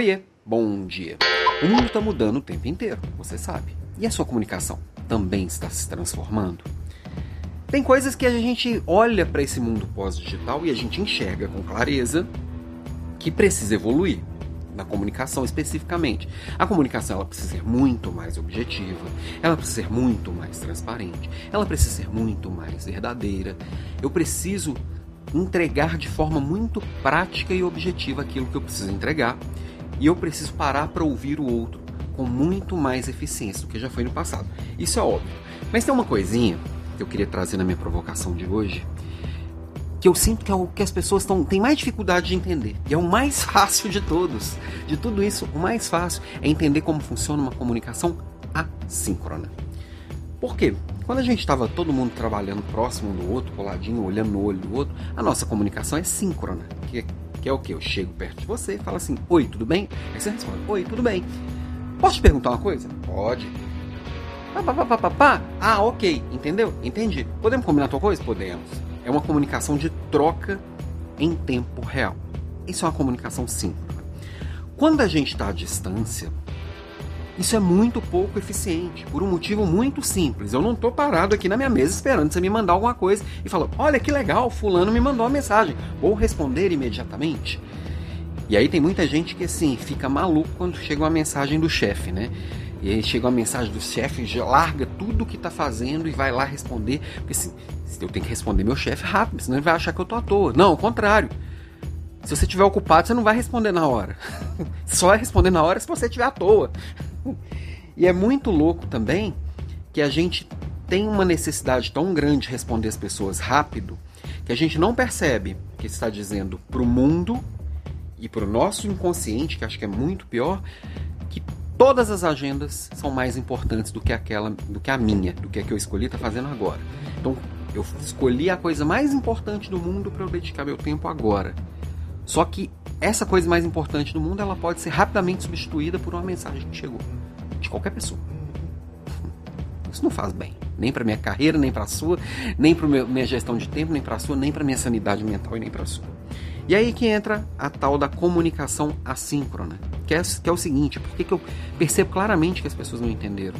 Oiê, bom dia. O mundo está mudando o tempo inteiro, você sabe. E a sua comunicação também está se transformando? Tem coisas que a gente olha para esse mundo pós-digital e a gente enxerga com clareza que precisa evoluir na comunicação especificamente. A comunicação ela precisa ser muito mais objetiva, ela precisa ser muito mais transparente, ela precisa ser muito mais verdadeira. Eu preciso entregar de forma muito prática e objetiva aquilo que eu preciso entregar e eu preciso parar para ouvir o outro com muito mais eficiência do que já foi no passado. Isso é óbvio. Mas tem uma coisinha que eu queria trazer na minha provocação de hoje, que eu sinto que é o que as pessoas tão, têm mais dificuldade de entender. E é o mais fácil de todos. De tudo isso, o mais fácil é entender como funciona uma comunicação assíncrona. Por quê? Quando a gente estava todo mundo trabalhando próximo do outro, coladinho, olhando no olho do outro, a nossa comunicação é síncrona, que que é o que? Eu chego perto de você e falo assim: Oi, tudo bem? Aí você responde: Oi, tudo bem. Posso te perguntar uma coisa? Pode. Pá, pá, pá, pá, pá. Ah, ok, entendeu? Entendi. Podemos combinar tua coisa? Podemos. É uma comunicação de troca em tempo real. Isso é uma comunicação simples. Quando a gente está à distância, isso é muito pouco eficiente, por um motivo muito simples. Eu não estou parado aqui na minha mesa esperando você me mandar alguma coisa e falar: olha que legal, fulano me mandou uma mensagem, vou responder imediatamente. E aí tem muita gente que assim fica maluco quando chega uma mensagem do chefe, né? E aí chega uma mensagem do chefe, larga tudo que está fazendo e vai lá responder, porque assim, eu tenho que responder meu chefe rápido, senão ele vai achar que eu tô à toa. Não, ao contrário. Se você estiver ocupado, você não vai responder na hora. Só vai responder na hora se você estiver à toa. E é muito louco também que a gente tem uma necessidade tão grande de responder as pessoas rápido que a gente não percebe que está dizendo para o mundo e para o nosso inconsciente, que acho que é muito pior, que todas as agendas são mais importantes do que aquela, do que a minha, do que a que eu escolhi estar tá fazendo agora. Então eu escolhi a coisa mais importante do mundo para eu dedicar meu tempo agora. Só que essa coisa mais importante do mundo ela pode ser rapidamente substituída por uma mensagem que chegou de qualquer pessoa. Isso não faz bem, nem para minha carreira, nem para a sua, nem para minha gestão de tempo, nem para a sua, nem para minha sanidade mental e nem para a sua. E aí que entra a tal da comunicação assíncrona, que é, que é o seguinte, por que, que eu percebo claramente que as pessoas não entenderam?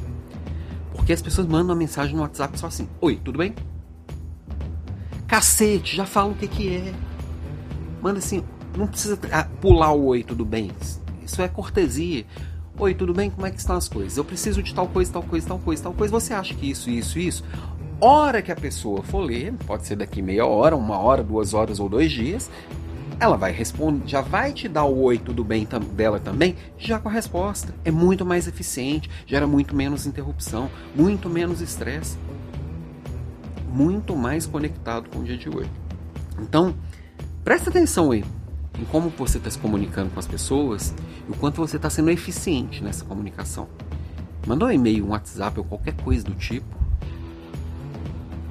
Porque as pessoas mandam uma mensagem no WhatsApp só assim, oi, tudo bem? Cacete, já fala o que que é. Manda assim, não precisa ah, pular o oi, tudo bem. Isso é cortesia. Oi, tudo bem? Como é que estão as coisas? Eu preciso de tal coisa, tal coisa, tal coisa, tal coisa. Você acha que isso, isso, isso? Hora que a pessoa for ler, pode ser daqui meia hora, uma hora, duas horas ou dois dias, ela vai responder, já vai te dar o oi, tudo bem dela também, já com a resposta. É muito mais eficiente, gera muito menos interrupção, muito menos estresse, muito mais conectado com o dia de hoje. Então, presta atenção aí em como você está se comunicando com as pessoas e o quanto você está sendo eficiente nessa comunicação. Manda um e-mail, um WhatsApp ou qualquer coisa do tipo.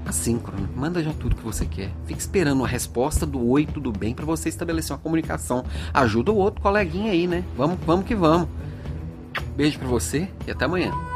Assíncrono, manda já tudo que você quer. Fica esperando a resposta do oi, tudo bem, para você estabelecer uma comunicação. Ajuda o outro coleguinha aí, né? Vamos, vamos que vamos. Beijo para você e até amanhã.